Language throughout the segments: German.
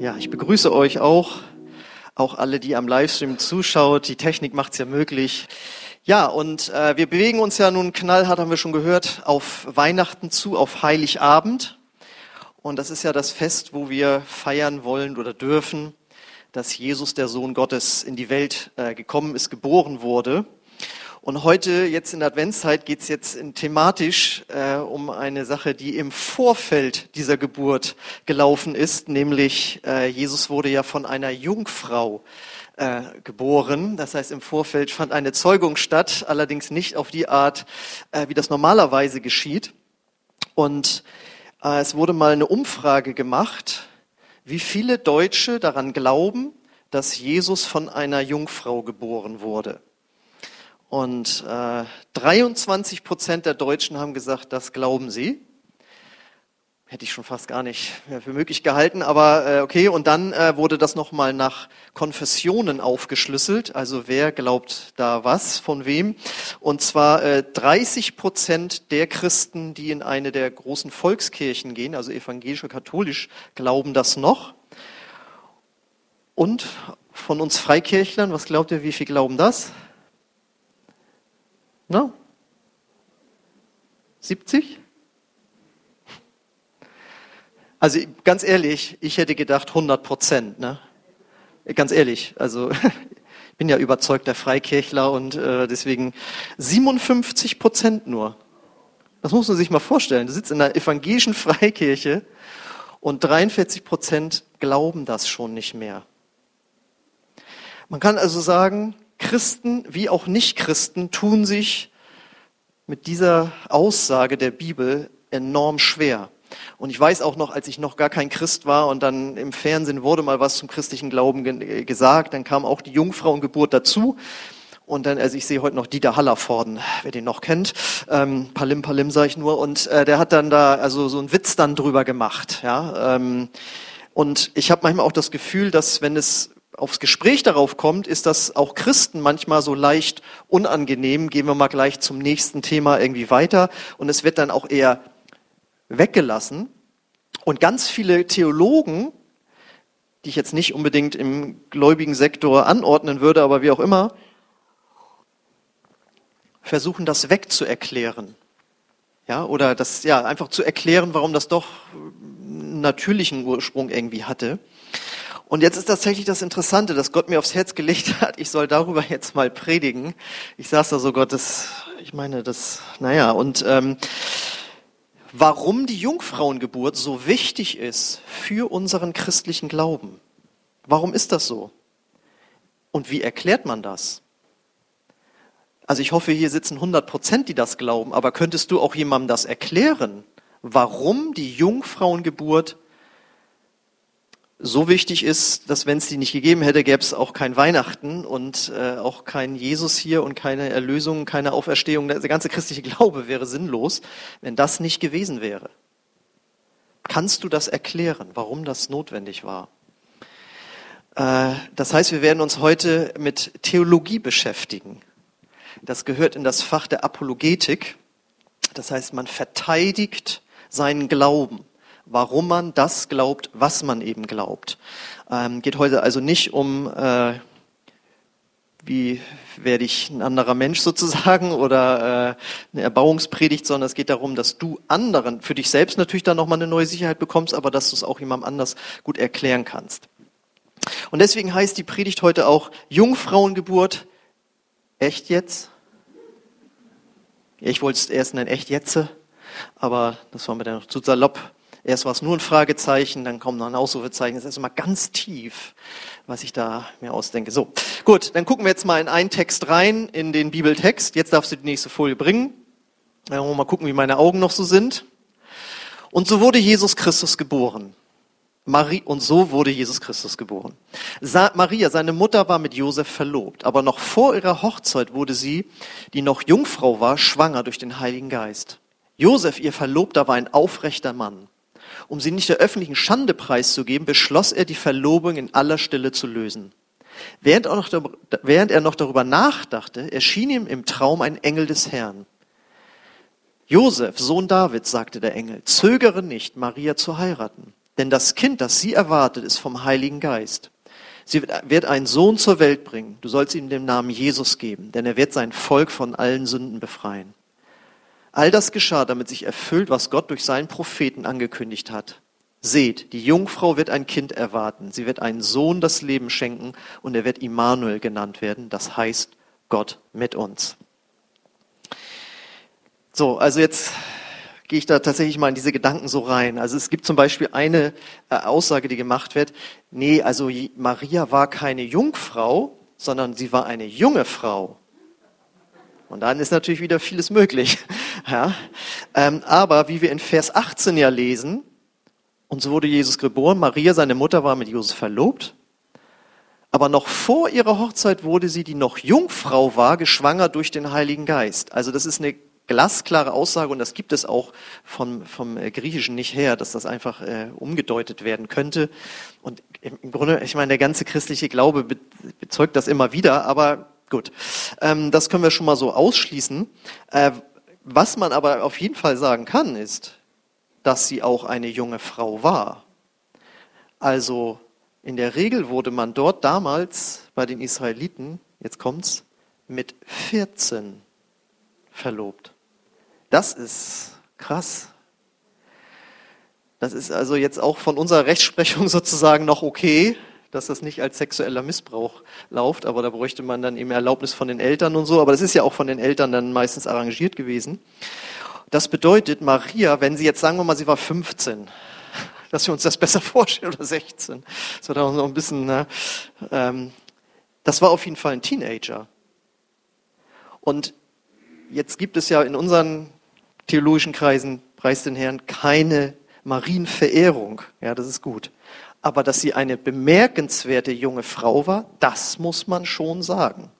Ja, ich begrüße euch auch, auch alle, die am Livestream zuschaut. Die Technik macht's ja möglich. Ja, und äh, wir bewegen uns ja nun knallhart, haben wir schon gehört, auf Weihnachten zu, auf Heiligabend. Und das ist ja das Fest, wo wir feiern wollen oder dürfen, dass Jesus, der Sohn Gottes, in die Welt äh, gekommen ist, geboren wurde. Und heute, jetzt in der Adventszeit, geht es jetzt in, thematisch äh, um eine Sache, die im Vorfeld dieser Geburt gelaufen ist, nämlich äh, Jesus wurde ja von einer Jungfrau äh, geboren. Das heißt, im Vorfeld fand eine Zeugung statt, allerdings nicht auf die Art, äh, wie das normalerweise geschieht. Und äh, es wurde mal eine Umfrage gemacht, wie viele Deutsche daran glauben, dass Jesus von einer Jungfrau geboren wurde. Und äh, 23 Prozent der Deutschen haben gesagt, das glauben sie. Hätte ich schon fast gar nicht für möglich gehalten, aber äh, okay. Und dann äh, wurde das nochmal nach Konfessionen aufgeschlüsselt. Also wer glaubt da was, von wem? Und zwar äh, 30 Prozent der Christen, die in eine der großen Volkskirchen gehen, also evangelisch und katholisch, glauben das noch. Und von uns Freikirchlern, was glaubt ihr, wie viel glauben das? Na? 70? Also ganz ehrlich, ich hätte gedacht 100 Prozent. Ne? Ganz ehrlich, also ich bin ja überzeugter Freikirchler und äh, deswegen 57 Prozent nur. Das muss man sich mal vorstellen. Du sitzt in einer evangelischen Freikirche und 43 Prozent glauben das schon nicht mehr. Man kann also sagen, Christen wie auch Nichtchristen tun sich mit dieser Aussage der Bibel enorm schwer. Und ich weiß auch noch, als ich noch gar kein Christ war und dann im Fernsehen wurde mal was zum christlichen Glauben gesagt, dann kam auch die Jungfrauengeburt dazu. Und dann, also ich sehe heute noch Dieter Hallervorden, wer den noch kennt, ähm, Palim Palim sage ich nur, und äh, der hat dann da also so einen Witz dann drüber gemacht, ja. Ähm, und ich habe manchmal auch das Gefühl, dass wenn es aufs Gespräch darauf kommt, ist das auch Christen manchmal so leicht unangenehm. Gehen wir mal gleich zum nächsten Thema irgendwie weiter. Und es wird dann auch eher weggelassen. Und ganz viele Theologen, die ich jetzt nicht unbedingt im gläubigen Sektor anordnen würde, aber wie auch immer, versuchen das wegzuerklären. Ja, oder das, ja, einfach zu erklären, warum das doch einen natürlichen Ursprung irgendwie hatte. Und jetzt ist tatsächlich das Interessante, dass Gott mir aufs Herz gelegt hat, ich soll darüber jetzt mal predigen. Ich saß da so, Gott, das, ich meine, das, naja, und ähm, warum die Jungfrauengeburt so wichtig ist für unseren christlichen Glauben. Warum ist das so? Und wie erklärt man das? Also ich hoffe, hier sitzen 100 Prozent, die das glauben, aber könntest du auch jemandem das erklären, warum die Jungfrauengeburt so wichtig ist, dass wenn es die nicht gegeben hätte, gäbe es auch kein Weihnachten und äh, auch kein Jesus hier und keine Erlösung, keine Auferstehung. Der ganze christliche Glaube wäre sinnlos, wenn das nicht gewesen wäre. Kannst du das erklären, warum das notwendig war? Äh, das heißt, wir werden uns heute mit Theologie beschäftigen. Das gehört in das Fach der Apologetik. Das heißt, man verteidigt seinen Glauben warum man das glaubt, was man eben glaubt. Ähm, geht heute also nicht um, äh, wie werde ich ein anderer Mensch sozusagen oder äh, eine Erbauungspredigt, sondern es geht darum, dass du anderen, für dich selbst natürlich dann nochmal eine neue Sicherheit bekommst, aber dass du es auch jemandem anders gut erklären kannst. Und deswegen heißt die Predigt heute auch Jungfrauengeburt. Echt jetzt? Ich wollte es erst nennen, echt jetzt, aber das war mir dann noch zu salopp. Erst war es nur ein Fragezeichen, dann kommt noch ein Ausrufezeichen. Das ist mal ganz tief, was ich da mir ausdenke. So, gut, dann gucken wir jetzt mal in einen Text rein, in den Bibeltext. Jetzt darfst du die nächste Folie bringen. Dann wollen wir mal gucken, wie meine Augen noch so sind. Und so wurde Jesus Christus geboren. Marie, und so wurde Jesus Christus geboren. Sa Maria, seine Mutter, war mit Josef verlobt, aber noch vor ihrer Hochzeit wurde sie, die noch Jungfrau war, schwanger durch den Heiligen Geist. Josef, ihr Verlobter, war ein aufrechter Mann um sie nicht der öffentlichen Schande preiszugeben, beschloss er, die Verlobung in aller Stille zu lösen. Während er, noch, während er noch darüber nachdachte, erschien ihm im Traum ein Engel des Herrn. Josef, Sohn Davids, sagte der Engel, zögere nicht, Maria zu heiraten, Denn das Kind, das sie erwartet, ist vom Heiligen Geist. Sie wird einen Sohn zur Welt bringen. Du sollst ihm den Namen Jesus geben, denn er wird sein Volk von allen Sünden befreien. All das geschah, damit sich erfüllt, was Gott durch seinen Propheten angekündigt hat. Seht, die Jungfrau wird ein Kind erwarten. Sie wird einen Sohn das Leben schenken und er wird Immanuel genannt werden. Das heißt Gott mit uns. So, also jetzt gehe ich da tatsächlich mal in diese Gedanken so rein. Also es gibt zum Beispiel eine äh, Aussage, die gemacht wird. Nee, also Maria war keine Jungfrau, sondern sie war eine junge Frau. Und dann ist natürlich wieder vieles möglich. Ja. Ähm, aber wie wir in Vers 18 ja lesen, und so wurde Jesus geboren, Maria, seine Mutter, war mit Josef verlobt. Aber noch vor ihrer Hochzeit wurde sie, die noch Jungfrau war, geschwanger durch den Heiligen Geist. Also das ist eine glasklare Aussage und das gibt es auch vom, vom äh, Griechischen nicht her, dass das einfach äh, umgedeutet werden könnte. Und im Grunde, ich meine, der ganze christliche Glaube be bezeugt das immer wieder, aber gut, ähm, das können wir schon mal so ausschließen. Äh, was man aber auf jeden Fall sagen kann, ist, dass sie auch eine junge Frau war. Also in der Regel wurde man dort damals bei den Israeliten, jetzt kommt's, mit 14 verlobt. Das ist krass. Das ist also jetzt auch von unserer Rechtsprechung sozusagen noch okay, dass das nicht als sexueller Missbrauch läuft, aber da bräuchte man dann eben Erlaubnis von den Eltern und so, aber das ist ja auch von den Eltern dann meistens arrangiert gewesen. Das bedeutet, Maria, wenn sie jetzt sagen wir mal, sie war 15, dass wir uns das besser vorstellen, oder 16, das war da noch ein bisschen, ne? ähm, das war auf jeden Fall ein Teenager. Und jetzt gibt es ja in unseren theologischen Kreisen, preis den Herrn, keine Marienverehrung. Ja, das ist gut. Aber dass sie eine bemerkenswerte junge Frau war, das muss man schon sagen.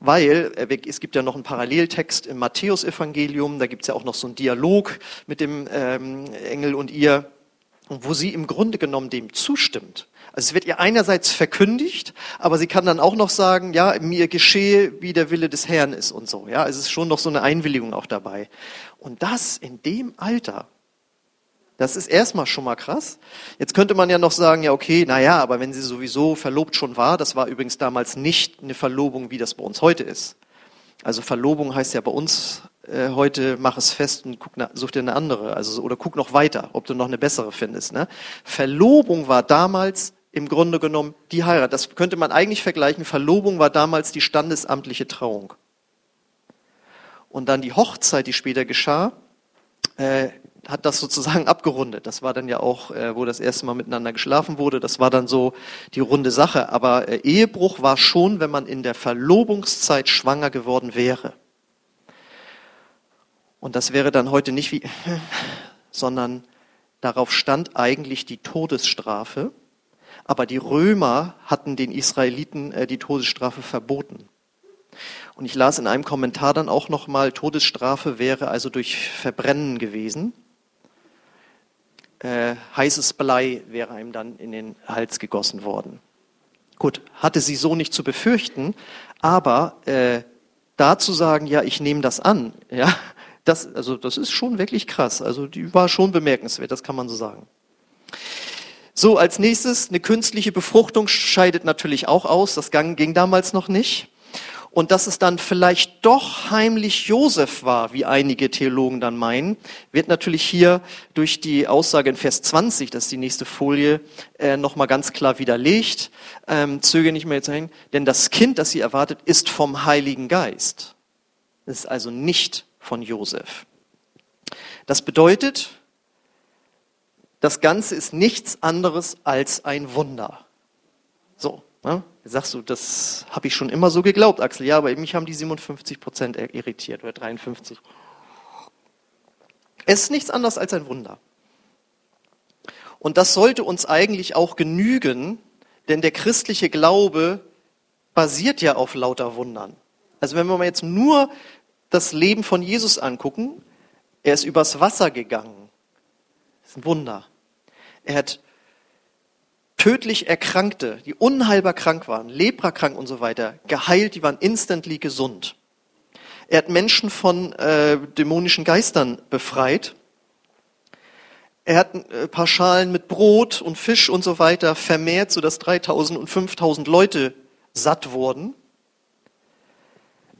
Weil äh, es gibt ja noch einen Paralleltext im Matthäusevangelium, da gibt es ja auch noch so einen Dialog mit dem ähm, Engel und ihr, wo sie im Grunde genommen dem zustimmt. Also es wird ihr einerseits verkündigt, aber sie kann dann auch noch sagen, ja, mir geschehe, wie der Wille des Herrn ist und so. Ja, es ist schon noch so eine Einwilligung auch dabei. Und das in dem Alter, das ist erstmal schon mal krass. Jetzt könnte man ja noch sagen, ja, okay, na ja, aber wenn sie sowieso verlobt schon war, das war übrigens damals nicht eine Verlobung, wie das bei uns heute ist. Also Verlobung heißt ja bei uns äh, heute mach es fest und guck, such dir eine andere, also oder guck noch weiter, ob du noch eine bessere findest. Ne? Verlobung war damals im Grunde genommen die Heirat. Das könnte man eigentlich vergleichen. Verlobung war damals die standesamtliche Trauung. Und dann die Hochzeit, die später geschah, äh, hat das sozusagen abgerundet. Das war dann ja auch, äh, wo das erste Mal miteinander geschlafen wurde. Das war dann so die runde Sache. Aber äh, Ehebruch war schon, wenn man in der Verlobungszeit schwanger geworden wäre. Und das wäre dann heute nicht wie, sondern darauf stand eigentlich die Todesstrafe. Aber die Römer hatten den Israeliten äh, die Todesstrafe verboten. Und ich las in einem Kommentar dann auch nochmal, Todesstrafe wäre also durch Verbrennen gewesen. Äh, heißes Blei wäre ihm dann in den Hals gegossen worden. Gut, hatte sie so nicht zu befürchten, aber äh, da zu sagen, ja, ich nehme das an, ja, das, also das ist schon wirklich krass. Also die war schon bemerkenswert, das kann man so sagen. So, als nächstes, eine künstliche Befruchtung scheidet natürlich auch aus. Das ging damals noch nicht. Und dass es dann vielleicht doch heimlich Josef war, wie einige Theologen dann meinen, wird natürlich hier durch die Aussage in Vers 20, das ist die nächste Folie, äh, nochmal ganz klar widerlegt. Ähm, zöge nicht mehr jetzt hin, denn das Kind, das sie erwartet, ist vom Heiligen Geist. Es ist also nicht von Josef. Das bedeutet, das Ganze ist nichts anderes als ein Wunder. So, ne? Sagst du, das habe ich schon immer so geglaubt, Axel. Ja, aber mich haben die 57 Prozent irritiert oder 53. Es ist nichts anderes als ein Wunder. Und das sollte uns eigentlich auch genügen, denn der christliche Glaube basiert ja auf lauter Wundern. Also wenn wir mal jetzt nur das Leben von Jesus angucken, er ist übers Wasser gegangen. Das ist ein Wunder. Er hat tödlich Erkrankte, die unheilbar krank waren, leprakrank und so weiter, geheilt, die waren instantly gesund. Er hat Menschen von äh, dämonischen Geistern befreit. Er hat ein äh, paar Schalen mit Brot und Fisch und so weiter vermehrt, sodass 3000 und 5000 Leute satt wurden.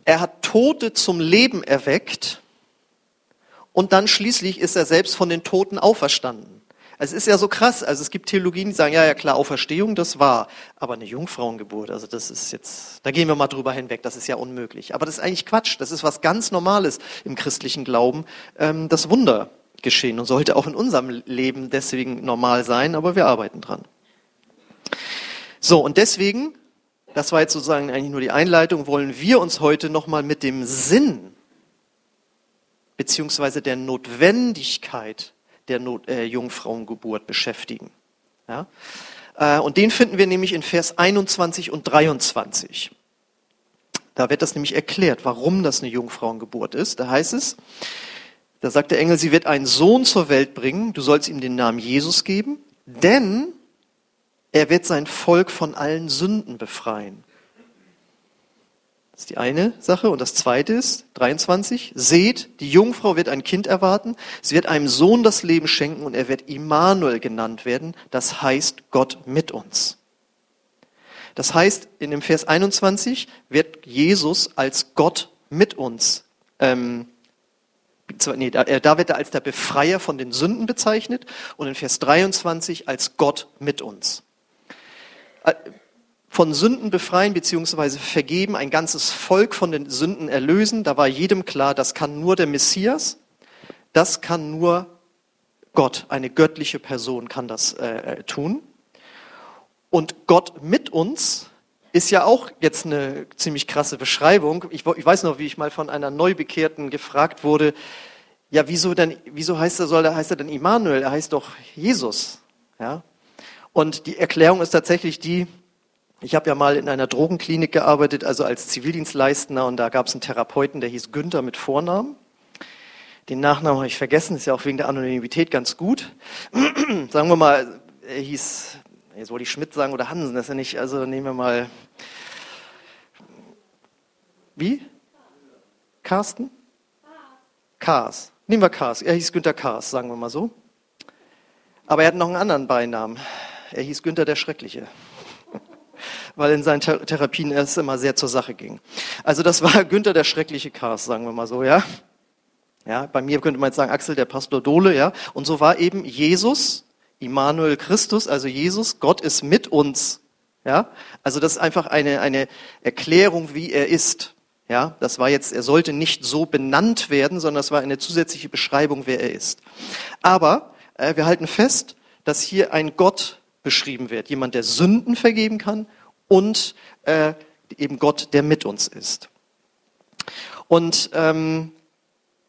Er hat Tote zum Leben erweckt und dann schließlich ist er selbst von den Toten auferstanden. Es ist ja so krass. Also es gibt Theologien, die sagen, ja, ja klar, Auferstehung, das war, aber eine Jungfrauengeburt, also das ist jetzt, da gehen wir mal drüber hinweg, das ist ja unmöglich. Aber das ist eigentlich Quatsch. Das ist was ganz Normales im christlichen Glauben, ähm, das Wunder geschehen und sollte auch in unserem Leben deswegen normal sein, aber wir arbeiten dran. So, und deswegen, das war jetzt sozusagen eigentlich nur die Einleitung, wollen wir uns heute nochmal mit dem Sinn beziehungsweise der Notwendigkeit der Not, äh, Jungfrauengeburt beschäftigen. Ja? Äh, und den finden wir nämlich in Vers 21 und 23. Da wird das nämlich erklärt, warum das eine Jungfrauengeburt ist. Da heißt es, da sagt der Engel, sie wird einen Sohn zur Welt bringen, du sollst ihm den Namen Jesus geben, denn er wird sein Volk von allen Sünden befreien. Das ist die eine Sache. Und das zweite ist, 23, seht, die Jungfrau wird ein Kind erwarten, sie wird einem Sohn das Leben schenken und er wird Immanuel genannt werden, das heißt Gott mit uns. Das heißt, in dem Vers 21 wird Jesus als Gott mit uns, ähm, nee, da, da wird er als der Befreier von den Sünden bezeichnet und in Vers 23 als Gott mit uns äh, von Sünden befreien bzw. vergeben, ein ganzes Volk von den Sünden erlösen. Da war jedem klar, das kann nur der Messias, das kann nur Gott, eine göttliche Person kann das äh, äh tun. Und Gott mit uns ist ja auch jetzt eine ziemlich krasse Beschreibung. Ich, ich weiß noch, wie ich mal von einer Neubekehrten gefragt wurde, ja, wieso denn, wieso heißt er, soll er, heißt er denn Immanuel? Er heißt doch Jesus. Ja? Und die Erklärung ist tatsächlich die, ich habe ja mal in einer Drogenklinik gearbeitet, also als Zivildienstleistender, und da gab es einen Therapeuten, der hieß Günther mit Vornamen. Den Nachnamen habe ich vergessen, ist ja auch wegen der Anonymität ganz gut. sagen wir mal, er hieß, jetzt wollte ich Schmidt sagen oder Hansen, das ist ja nicht, also nehmen wir mal, wie? Carsten? Kars. Nehmen wir Kars. Er hieß Günther Kars, sagen wir mal so. Aber er hat noch einen anderen Beinamen. Er hieß Günther der Schreckliche weil in seinen Therapien es immer sehr zur Sache ging. Also das war Günther der schreckliche Cast, sagen wir mal so, ja. Ja, bei mir könnte man jetzt sagen Axel der Pastor Dole, ja. Und so war eben Jesus, Immanuel Christus, also Jesus, Gott ist mit uns, ja. Also das ist einfach eine, eine Erklärung, wie er ist. Ja, das war jetzt, er sollte nicht so benannt werden, sondern das war eine zusätzliche Beschreibung, wer er ist. Aber äh, wir halten fest, dass hier ein Gott beschrieben wird, jemand, der Sünden vergeben kann und äh, eben Gott, der mit uns ist. Und ähm,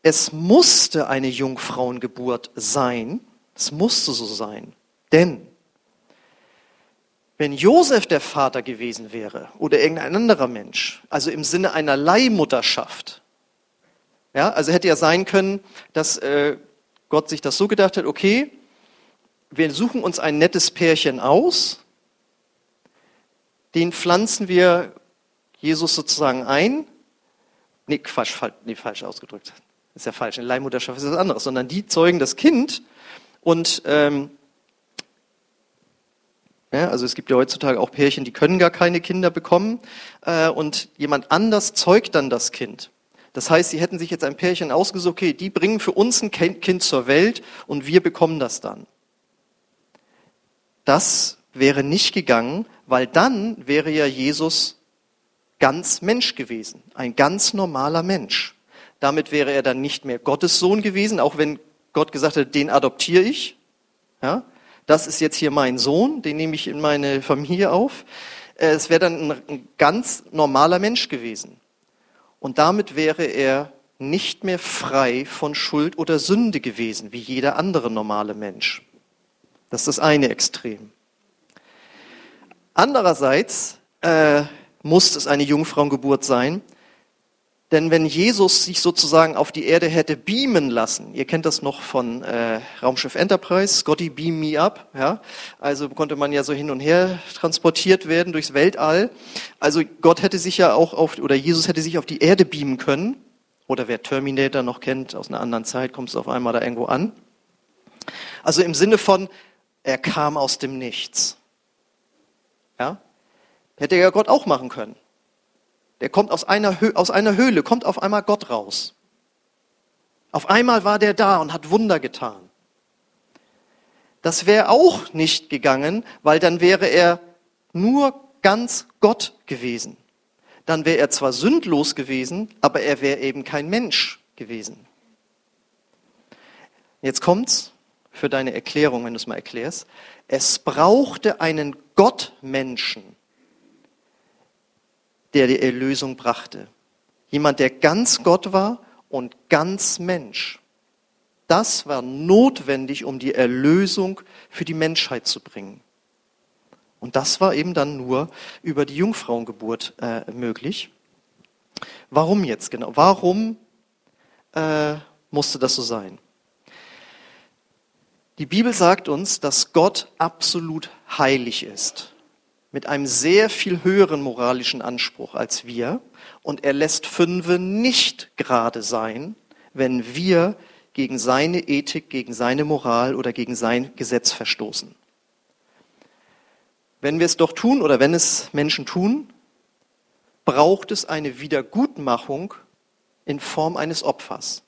es musste eine Jungfrauengeburt sein, es musste so sein, denn wenn Josef der Vater gewesen wäre oder irgendein anderer Mensch, also im Sinne einer Leihmutterschaft, ja, also hätte ja sein können, dass äh, Gott sich das so gedacht hat, okay, wir suchen uns ein nettes Pärchen aus, den pflanzen wir Jesus sozusagen ein. Nee, Quatsch, nee, falsch ausgedrückt. Das ist ja falsch. Eine Leihmutterschaft ist was anderes, sondern die zeugen das Kind und ähm, ja, also es gibt ja heutzutage auch Pärchen, die können gar keine Kinder bekommen äh, und jemand anders zeugt dann das Kind. Das heißt, sie hätten sich jetzt ein Pärchen ausgesucht, okay, die bringen für uns ein Kind zur Welt und wir bekommen das dann. Das wäre nicht gegangen, weil dann wäre ja Jesus ganz Mensch gewesen, ein ganz normaler Mensch. Damit wäre er dann nicht mehr Gottes Sohn gewesen, auch wenn Gott gesagt hat, den adoptiere ich. Ja, das ist jetzt hier mein Sohn, den nehme ich in meine Familie auf. Äh, es wäre dann ein ganz normaler Mensch gewesen. Und damit wäre er nicht mehr frei von Schuld oder Sünde gewesen, wie jeder andere normale Mensch. Das ist das eine Extrem. Andererseits äh, muss es eine Jungfrauengeburt sein, denn wenn Jesus sich sozusagen auf die Erde hätte beamen lassen, ihr kennt das noch von äh, Raumschiff Enterprise, Scotty beam me up, ja, also konnte man ja so hin und her transportiert werden durchs Weltall. Also Gott hätte sich ja auch auf, oder Jesus hätte sich auf die Erde beamen können, oder wer Terminator noch kennt aus einer anderen Zeit, kommt es auf einmal da irgendwo an. Also im Sinne von, er kam aus dem Nichts. Ja? Hätte ja Gott auch machen können. Der kommt aus einer, aus einer Höhle, kommt auf einmal Gott raus. Auf einmal war der da und hat Wunder getan. Das wäre auch nicht gegangen, weil dann wäre er nur ganz Gott gewesen. Dann wäre er zwar sündlos gewesen, aber er wäre eben kein Mensch gewesen. Jetzt kommt's für deine Erklärung, wenn du es mal erklärst. Es brauchte einen Gottmenschen, der die Erlösung brachte. Jemand, der ganz Gott war und ganz Mensch. Das war notwendig, um die Erlösung für die Menschheit zu bringen. Und das war eben dann nur über die Jungfrauengeburt äh, möglich. Warum jetzt genau? Warum äh, musste das so sein? Die Bibel sagt uns, dass Gott absolut heilig ist, mit einem sehr viel höheren moralischen Anspruch als wir. Und er lässt Fünfe nicht gerade sein, wenn wir gegen seine Ethik, gegen seine Moral oder gegen sein Gesetz verstoßen. Wenn wir es doch tun oder wenn es Menschen tun, braucht es eine Wiedergutmachung in Form eines Opfers.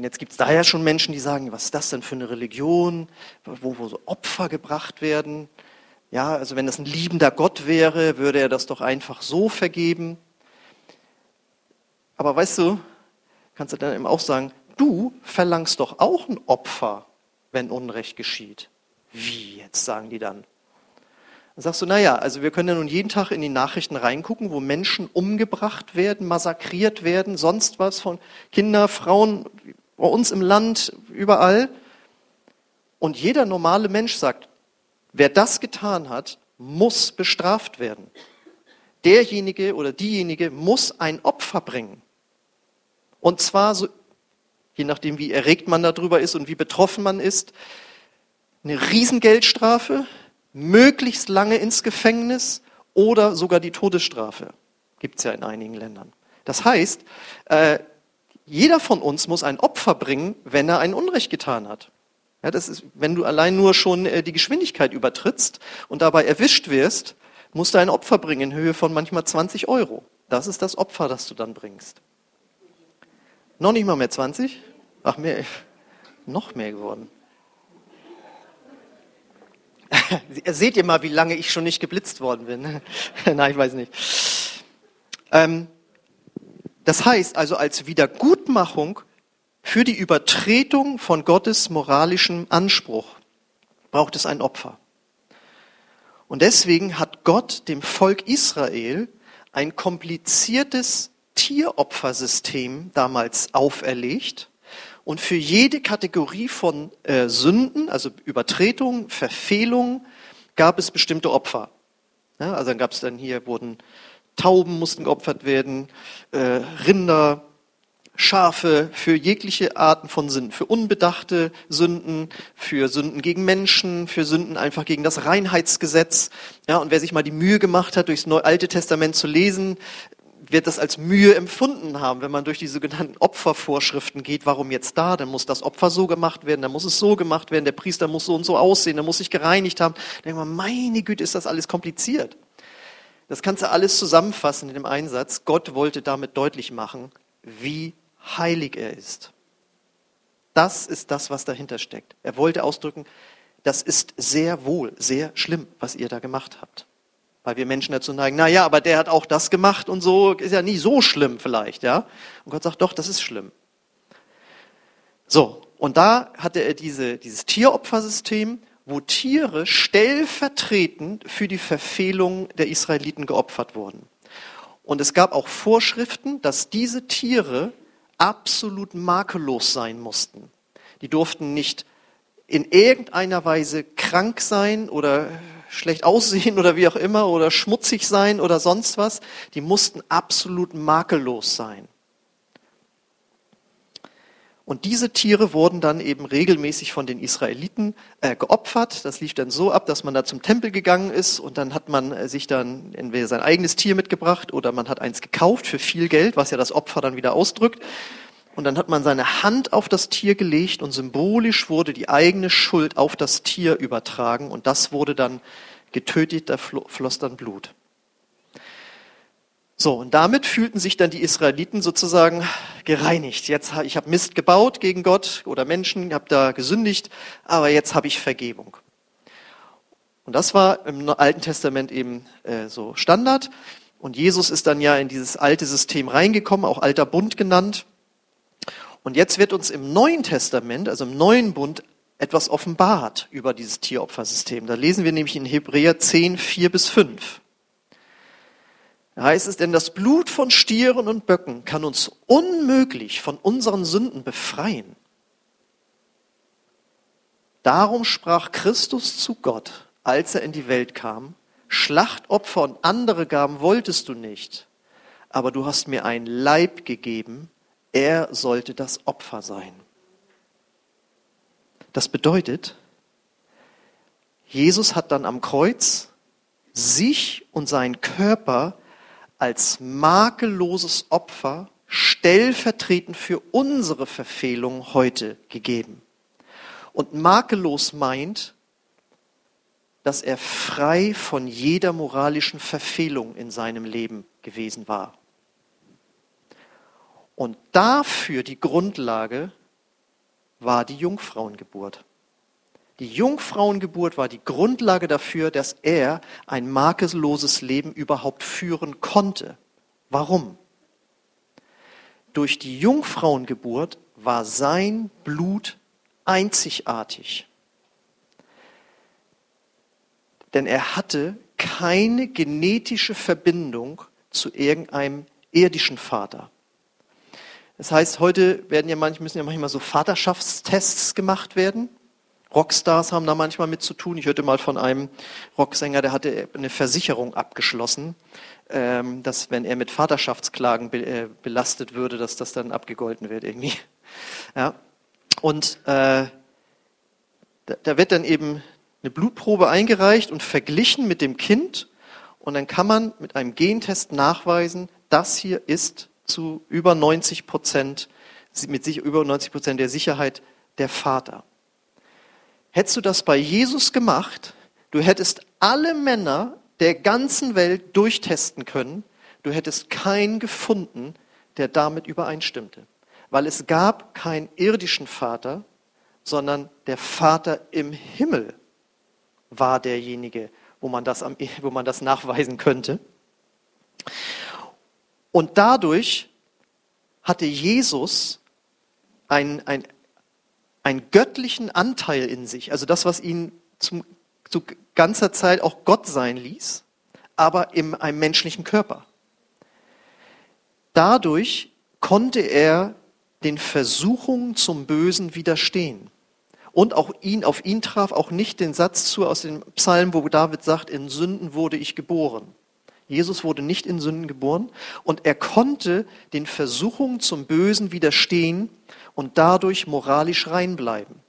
Und jetzt gibt es daher schon Menschen, die sagen, was ist das denn für eine Religion, wo, wo so Opfer gebracht werden. Ja, also wenn das ein liebender Gott wäre, würde er das doch einfach so vergeben. Aber weißt du, kannst du dann eben auch sagen, du verlangst doch auch ein Opfer, wenn Unrecht geschieht. Wie jetzt, sagen die dann. Dann sagst du, naja, also wir können ja nun jeden Tag in die Nachrichten reingucken, wo Menschen umgebracht werden, massakriert werden, sonst was von Kinder, Frauen, bei uns im Land, überall. Und jeder normale Mensch sagt, wer das getan hat, muss bestraft werden. Derjenige oder diejenige muss ein Opfer bringen. Und zwar so je nachdem, wie erregt man darüber ist und wie betroffen man ist, eine Riesengeldstrafe, möglichst lange ins Gefängnis oder sogar die Todesstrafe. Gibt es ja in einigen Ländern. Das heißt, äh, jeder von uns muss ein Opfer bringen, wenn er ein Unrecht getan hat. Ja, das ist, wenn du allein nur schon äh, die Geschwindigkeit übertrittst und dabei erwischt wirst, musst du ein Opfer bringen in Höhe von manchmal 20 Euro. Das ist das Opfer, das du dann bringst. Noch nicht mal mehr 20? Ach, mehr, noch mehr geworden. Seht ihr mal, wie lange ich schon nicht geblitzt worden bin? Nein, ich weiß nicht. Ähm, das heißt also, als Wiedergutmachung für die Übertretung von Gottes moralischem Anspruch braucht es ein Opfer. Und deswegen hat Gott dem Volk Israel ein kompliziertes Tieropfersystem damals auferlegt. Und für jede Kategorie von äh, Sünden, also Übertretung, Verfehlung, gab es bestimmte Opfer. Ja, also dann gab es dann hier, wurden Tauben mussten geopfert werden, äh, Rinder, Schafe für jegliche Arten von Sünden, für unbedachte Sünden, für Sünden gegen Menschen, für Sünden einfach gegen das Reinheitsgesetz. Ja, und wer sich mal die Mühe gemacht hat, durchs Neue Alte Testament zu lesen, wird das als Mühe empfunden haben, wenn man durch die sogenannten Opfervorschriften geht. Warum jetzt da? Dann muss das Opfer so gemacht werden, dann muss es so gemacht werden, der Priester muss so und so aussehen, dann muss sich gereinigt haben. Dann denkt man, meine Güte, ist das alles kompliziert. Das kannst du alles zusammenfassen in dem Einsatz. Gott wollte damit deutlich machen, wie heilig er ist. Das ist das, was dahinter steckt. Er wollte ausdrücken, das ist sehr wohl, sehr schlimm, was ihr da gemacht habt. Weil wir Menschen dazu neigen, na ja, aber der hat auch das gemacht und so, ist ja nie so schlimm vielleicht, ja. Und Gott sagt, doch, das ist schlimm. So. Und da hatte er diese, dieses Tieropfersystem, wo Tiere stellvertretend für die Verfehlung der Israeliten geopfert wurden. Und es gab auch Vorschriften, dass diese Tiere absolut makellos sein mussten. Die durften nicht in irgendeiner Weise krank sein oder schlecht aussehen oder wie auch immer oder schmutzig sein oder sonst was. Die mussten absolut makellos sein. Und diese Tiere wurden dann eben regelmäßig von den Israeliten äh, geopfert. Das lief dann so ab, dass man da zum Tempel gegangen ist und dann hat man äh, sich dann entweder sein eigenes Tier mitgebracht oder man hat eins gekauft für viel Geld, was ja das Opfer dann wieder ausdrückt. Und dann hat man seine Hand auf das Tier gelegt und symbolisch wurde die eigene Schuld auf das Tier übertragen und das wurde dann getötet, da floss dann Blut. So, und damit fühlten sich dann die Israeliten sozusagen gereinigt. Jetzt ich habe Mist gebaut gegen Gott oder Menschen, habe da gesündigt, aber jetzt habe ich Vergebung. Und das war im Alten Testament eben äh, so Standard. Und Jesus ist dann ja in dieses alte System reingekommen, auch alter Bund genannt. Und jetzt wird uns im Neuen Testament, also im neuen Bund, etwas offenbart über dieses Tieropfersystem. Da lesen wir nämlich in Hebräer 10, 4 bis 5. Heißt es, denn das Blut von Stieren und Böcken kann uns unmöglich von unseren Sünden befreien. Darum sprach Christus zu Gott, als er in die Welt kam, Schlachtopfer und andere Gaben wolltest du nicht, aber du hast mir ein Leib gegeben, er sollte das Opfer sein. Das bedeutet, Jesus hat dann am Kreuz sich und seinen Körper als makelloses Opfer stellvertretend für unsere Verfehlung heute gegeben. Und makellos meint, dass er frei von jeder moralischen Verfehlung in seinem Leben gewesen war. Und dafür die Grundlage war die Jungfrauengeburt. Die Jungfrauengeburt war die Grundlage dafür, dass er ein makelloses Leben überhaupt führen konnte. Warum? Durch die Jungfrauengeburt war sein Blut einzigartig. Denn er hatte keine genetische Verbindung zu irgendeinem irdischen Vater. Das heißt, heute werden ja manchmal, müssen ja manchmal so Vaterschaftstests gemacht werden. Rockstars haben da manchmal mit zu tun. Ich hörte mal von einem Rocksänger, der hatte eine Versicherung abgeschlossen, ähm, dass wenn er mit Vaterschaftsklagen äh, belastet würde, dass das dann abgegolten wird irgendwie. Ja. Und äh, da wird dann eben eine Blutprobe eingereicht und verglichen mit dem Kind. Und dann kann man mit einem Gentest nachweisen, das hier ist zu über 90 Prozent, mit sich über 90 Prozent der Sicherheit der Vater. Hättest du das bei Jesus gemacht, du hättest alle Männer der ganzen Welt durchtesten können, du hättest keinen gefunden, der damit übereinstimmte. Weil es gab keinen irdischen Vater, sondern der Vater im Himmel war derjenige, wo man das, wo man das nachweisen könnte. Und dadurch hatte Jesus ein, ein, einen göttlichen Anteil in sich, also das, was ihn zum, zu ganzer Zeit auch Gott sein ließ, aber in einem menschlichen Körper. Dadurch konnte er den Versuchungen zum Bösen widerstehen. Und auch ihn, auf ihn traf auch nicht den Satz zu aus dem Psalm, wo David sagt, in Sünden wurde ich geboren. Jesus wurde nicht in Sünden geboren und er konnte den Versuchungen zum Bösen widerstehen und dadurch moralisch rein bleiben.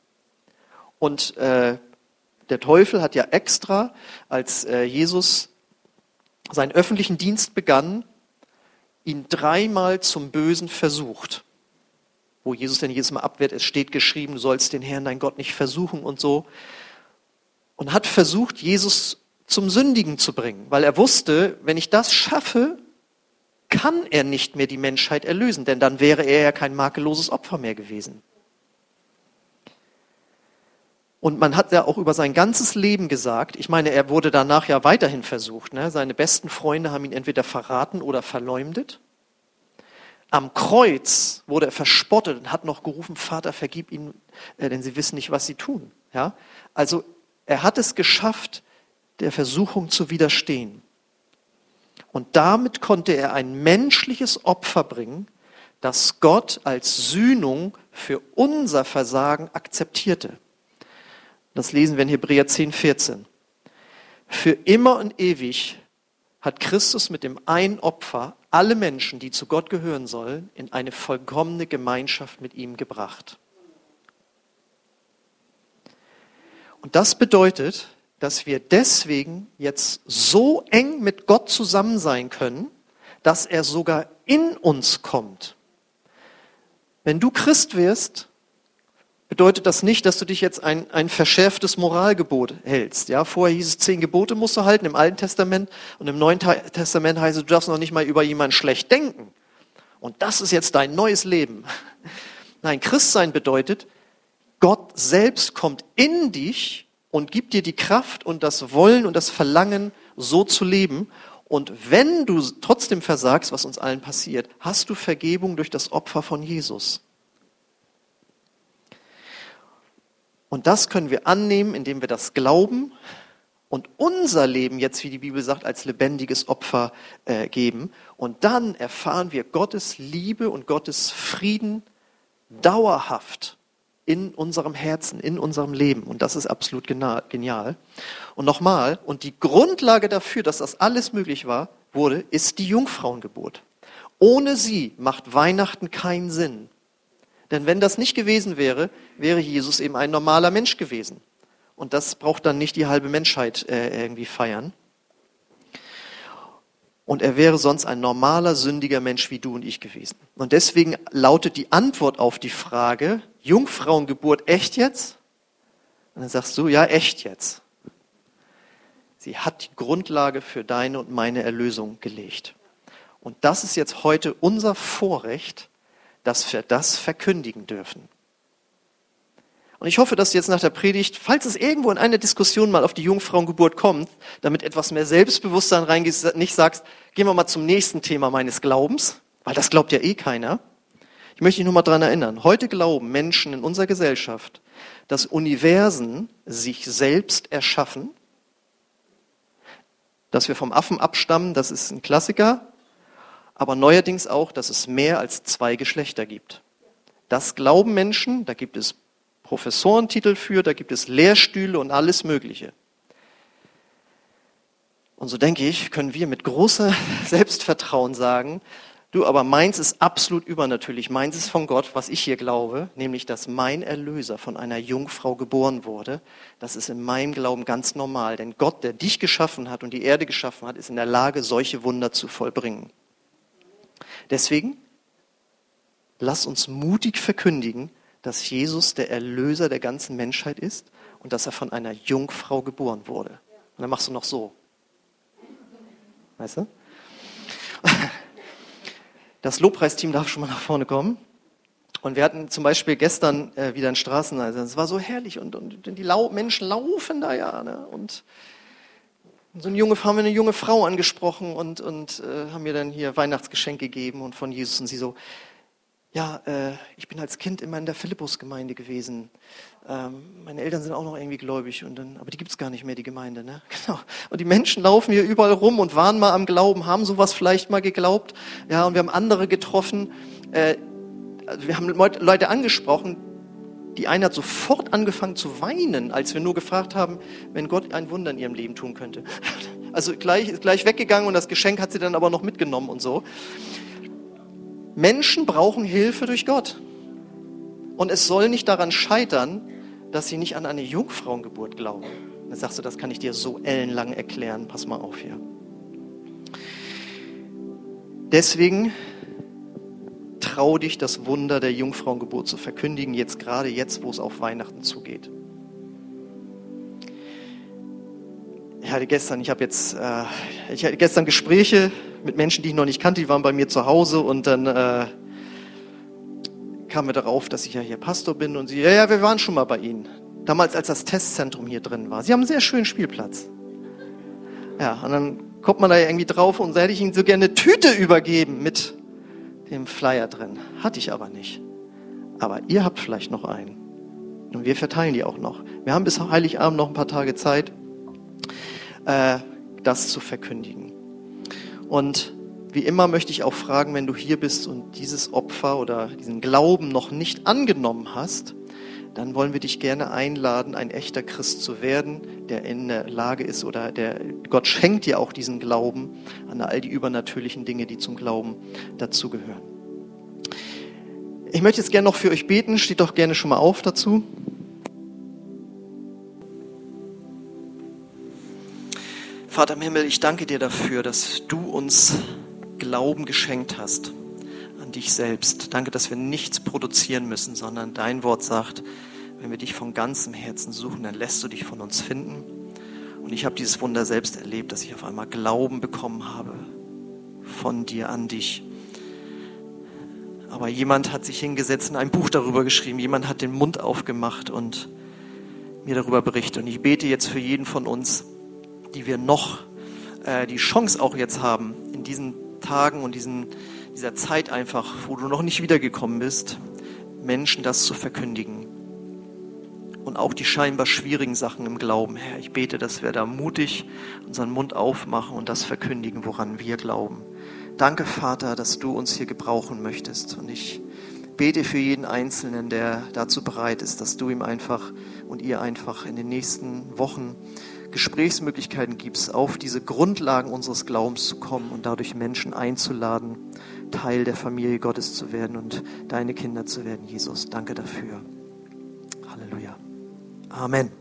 Und äh, der Teufel hat ja extra, als äh, Jesus seinen öffentlichen Dienst begann, ihn dreimal zum Bösen versucht. Wo Jesus denn jedes Mal abwehrt, es steht geschrieben, du sollst den Herrn, dein Gott, nicht versuchen und so. Und hat versucht, Jesus zum Sündigen zu bringen, weil er wusste, wenn ich das schaffe, kann er nicht mehr die Menschheit erlösen, denn dann wäre er ja kein makelloses Opfer mehr gewesen. Und man hat ja auch über sein ganzes Leben gesagt, ich meine, er wurde danach ja weiterhin versucht. Ne? Seine besten Freunde haben ihn entweder verraten oder verleumdet. Am Kreuz wurde er verspottet und hat noch gerufen, Vater, vergib ihnen, äh, denn sie wissen nicht, was sie tun. Ja? Also er hat es geschafft, der Versuchung zu widerstehen. Und damit konnte er ein menschliches Opfer bringen, das Gott als Sühnung für unser Versagen akzeptierte. Das lesen wir in Hebräer 10, 14. Für immer und ewig hat Christus mit dem einen Opfer alle Menschen, die zu Gott gehören sollen, in eine vollkommene Gemeinschaft mit ihm gebracht. Und das bedeutet, dass wir deswegen jetzt so eng mit Gott zusammen sein können, dass er sogar in uns kommt. Wenn du Christ wirst, bedeutet das nicht, dass du dich jetzt ein, ein verschärftes Moralgebot hältst. Ja, vorher hieß es, zehn Gebote musst du halten im Alten Testament und im Neuen Testament heißt es, du darfst noch nicht mal über jemanden schlecht denken. Und das ist jetzt dein neues Leben. Nein, Christsein bedeutet, Gott selbst kommt in dich und gibt dir die Kraft und das Wollen und das Verlangen, so zu leben. Und wenn du trotzdem versagst, was uns allen passiert, hast du Vergebung durch das Opfer von Jesus. Und das können wir annehmen, indem wir das glauben und unser Leben jetzt, wie die Bibel sagt, als lebendiges Opfer äh, geben. Und dann erfahren wir Gottes Liebe und Gottes Frieden dauerhaft in unserem Herzen, in unserem Leben. Und das ist absolut genial. Und nochmal, und die Grundlage dafür, dass das alles möglich war, wurde, ist die Jungfrauengeburt. Ohne sie macht Weihnachten keinen Sinn. Denn wenn das nicht gewesen wäre, wäre Jesus eben ein normaler Mensch gewesen. Und das braucht dann nicht die halbe Menschheit äh, irgendwie feiern. Und er wäre sonst ein normaler, sündiger Mensch wie du und ich gewesen. Und deswegen lautet die Antwort auf die Frage, Jungfrauengeburt echt jetzt? Und dann sagst du, ja, echt jetzt. Sie hat die Grundlage für deine und meine Erlösung gelegt. Und das ist jetzt heute unser Vorrecht, dass wir das verkündigen dürfen. Und ich hoffe, dass jetzt nach der Predigt, falls es irgendwo in einer Diskussion mal auf die Jungfrauengeburt kommt, damit etwas mehr Selbstbewusstsein reingeht, nicht sagst, gehen wir mal zum nächsten Thema meines Glaubens, weil das glaubt ja eh keiner. Ich möchte dich nur mal daran erinnern. Heute glauben Menschen in unserer Gesellschaft, dass Universen sich selbst erschaffen, dass wir vom Affen abstammen, das ist ein Klassiker, aber neuerdings auch, dass es mehr als zwei Geschlechter gibt. Das glauben Menschen, da gibt es Professorentitel für, da gibt es Lehrstühle und alles Mögliche. Und so denke ich, können wir mit großer Selbstvertrauen sagen, du, aber meins ist absolut übernatürlich, meins ist von Gott, was ich hier glaube, nämlich, dass mein Erlöser von einer Jungfrau geboren wurde. Das ist in meinem Glauben ganz normal, denn Gott, der dich geschaffen hat und die Erde geschaffen hat, ist in der Lage, solche Wunder zu vollbringen. Deswegen, lass uns mutig verkündigen, dass Jesus der Erlöser der ganzen Menschheit ist und dass er von einer Jungfrau geboren wurde. Und dann machst du noch so. Weißt du? Das Lobpreisteam darf schon mal nach vorne kommen. Und wir hatten zum Beispiel gestern äh, wieder einen Straßeneinsatz. Es war so herrlich und, und die Lau Menschen laufen da ja. Ne? Und so eine junge, haben wir eine junge Frau angesprochen und, und äh, haben mir dann hier Weihnachtsgeschenk gegeben und von Jesus. Und sie so, ja, äh, ich bin als Kind immer in der Philippus-Gemeinde gewesen. Ähm, meine Eltern sind auch noch irgendwie gläubig, und dann, aber die gibt's gar nicht mehr, die Gemeinde. Ne? Genau. Und die Menschen laufen hier überall rum und waren mal am Glauben, haben sowas vielleicht mal geglaubt. Ja, und wir haben andere getroffen. Äh, also wir haben Leute angesprochen, die eine hat sofort angefangen zu weinen, als wir nur gefragt haben, wenn Gott ein Wunder in ihrem Leben tun könnte. Also gleich, gleich weggegangen und das Geschenk hat sie dann aber noch mitgenommen und so. Menschen brauchen Hilfe durch Gott. Und es soll nicht daran scheitern, dass sie nicht an eine Jungfrauengeburt glauben. Dann sagst du, das kann ich dir so ellenlang erklären. Pass mal auf hier. Deswegen trau dich, das Wunder der Jungfrauengeburt zu verkündigen, jetzt gerade jetzt, wo es auf Weihnachten zugeht. Ich hatte gestern, ich habe jetzt, äh, ich hatte gestern Gespräche mit Menschen, die ich noch nicht kannte, die waren bei mir zu Hause und dann äh, kam mir darauf, dass ich ja hier Pastor bin und sie, ja, ja, wir waren schon mal bei Ihnen. Damals, als das Testzentrum hier drin war. Sie haben einen sehr schönen Spielplatz. Ja, und dann kommt man da irgendwie drauf und da hätte ich Ihnen so gerne eine Tüte übergeben mit dem Flyer drin. Hatte ich aber nicht. Aber ihr habt vielleicht noch einen. Und wir verteilen die auch noch. Wir haben bis Heiligabend noch ein paar Tage Zeit, äh, das zu verkündigen. Und wie immer möchte ich auch fragen, wenn du hier bist und dieses Opfer oder diesen Glauben noch nicht angenommen hast, dann wollen wir dich gerne einladen, ein echter Christ zu werden, der in der Lage ist oder der Gott schenkt dir auch diesen Glauben an all die übernatürlichen Dinge, die zum Glauben dazugehören. Ich möchte jetzt gerne noch für euch beten, steht doch gerne schon mal auf dazu. Vater im Himmel, ich danke dir dafür, dass du uns Glauben geschenkt hast. An dich selbst. Danke, dass wir nichts produzieren müssen, sondern dein Wort sagt, wenn wir dich von ganzem Herzen suchen, dann lässt du dich von uns finden. Und ich habe dieses Wunder selbst erlebt, dass ich auf einmal Glauben bekommen habe von dir an dich. Aber jemand hat sich hingesetzt und ein Buch darüber geschrieben. Jemand hat den Mund aufgemacht und mir darüber berichtet. Und ich bete jetzt für jeden von uns, die wir noch äh, die Chance auch jetzt haben, in diesen Tagen und diesen, dieser Zeit einfach, wo du noch nicht wiedergekommen bist, Menschen das zu verkündigen und auch die scheinbar schwierigen Sachen im Glauben. Herr, ich bete, dass wir da mutig unseren Mund aufmachen und das verkündigen, woran wir glauben. Danke, Vater, dass du uns hier gebrauchen möchtest. Und ich bete für jeden Einzelnen, der dazu bereit ist, dass du ihm einfach und ihr einfach in den nächsten Wochen Gesprächsmöglichkeiten gibst, auf diese Grundlagen unseres Glaubens zu kommen und dadurch Menschen einzuladen, Teil der Familie Gottes zu werden und deine Kinder zu werden, Jesus. Danke dafür. Halleluja. Amen.